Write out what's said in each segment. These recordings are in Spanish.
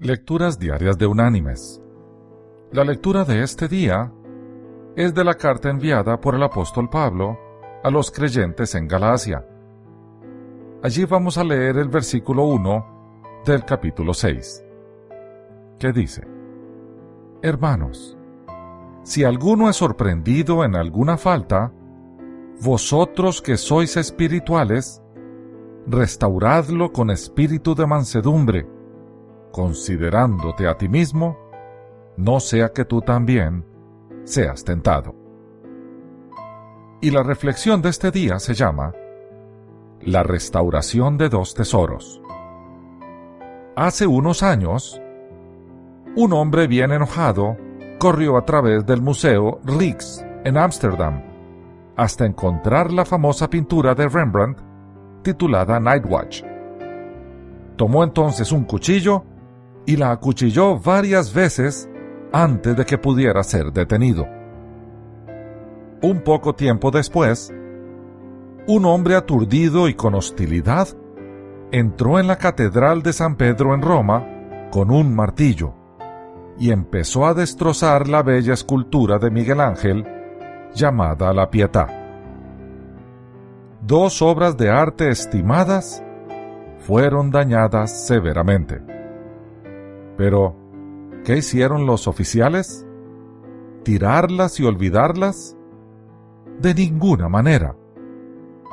Lecturas Diarias de Unánimes. La lectura de este día es de la carta enviada por el apóstol Pablo a los creyentes en Galacia. Allí vamos a leer el versículo 1 del capítulo 6, que dice, Hermanos, si alguno es sorprendido en alguna falta, vosotros que sois espirituales, restauradlo con espíritu de mansedumbre, considerándote a ti mismo, no sea que tú también seas tentado. Y la reflexión de este día se llama La restauración de dos tesoros. Hace unos años, un hombre bien enojado corrió a través del Museo Rijks en Ámsterdam hasta encontrar la famosa pintura de Rembrandt titulada Night Watch. Tomó entonces un cuchillo y la acuchilló varias veces antes de que pudiera ser detenido. Un poco tiempo después, un hombre aturdido y con hostilidad entró en la Catedral de San Pedro en Roma con un martillo y empezó a destrozar la bella escultura de Miguel Ángel llamada La Pietà. Dos obras de arte estimadas fueron dañadas severamente. Pero, ¿qué hicieron los oficiales? ¿Tirarlas y olvidarlas? De ninguna manera.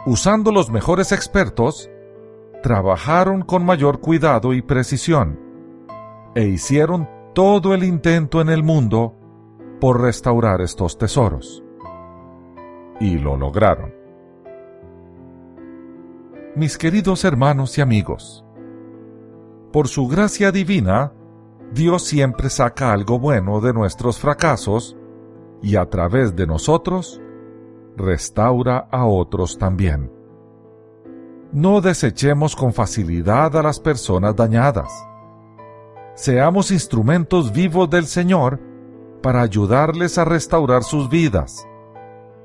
Usando los mejores expertos, trabajaron con mayor cuidado y precisión e hicieron todo el intento en el mundo por restaurar estos tesoros. Y lo lograron. Mis queridos hermanos y amigos, por su gracia divina, Dios siempre saca algo bueno de nuestros fracasos y a través de nosotros restaura a otros también. No desechemos con facilidad a las personas dañadas. Seamos instrumentos vivos del Señor para ayudarles a restaurar sus vidas.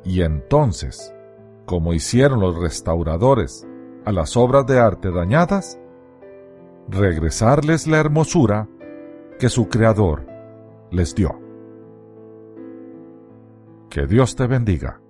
Y entonces, como hicieron los restauradores a las obras de arte dañadas, regresarles la hermosura que su Creador les dio. Que Dios te bendiga.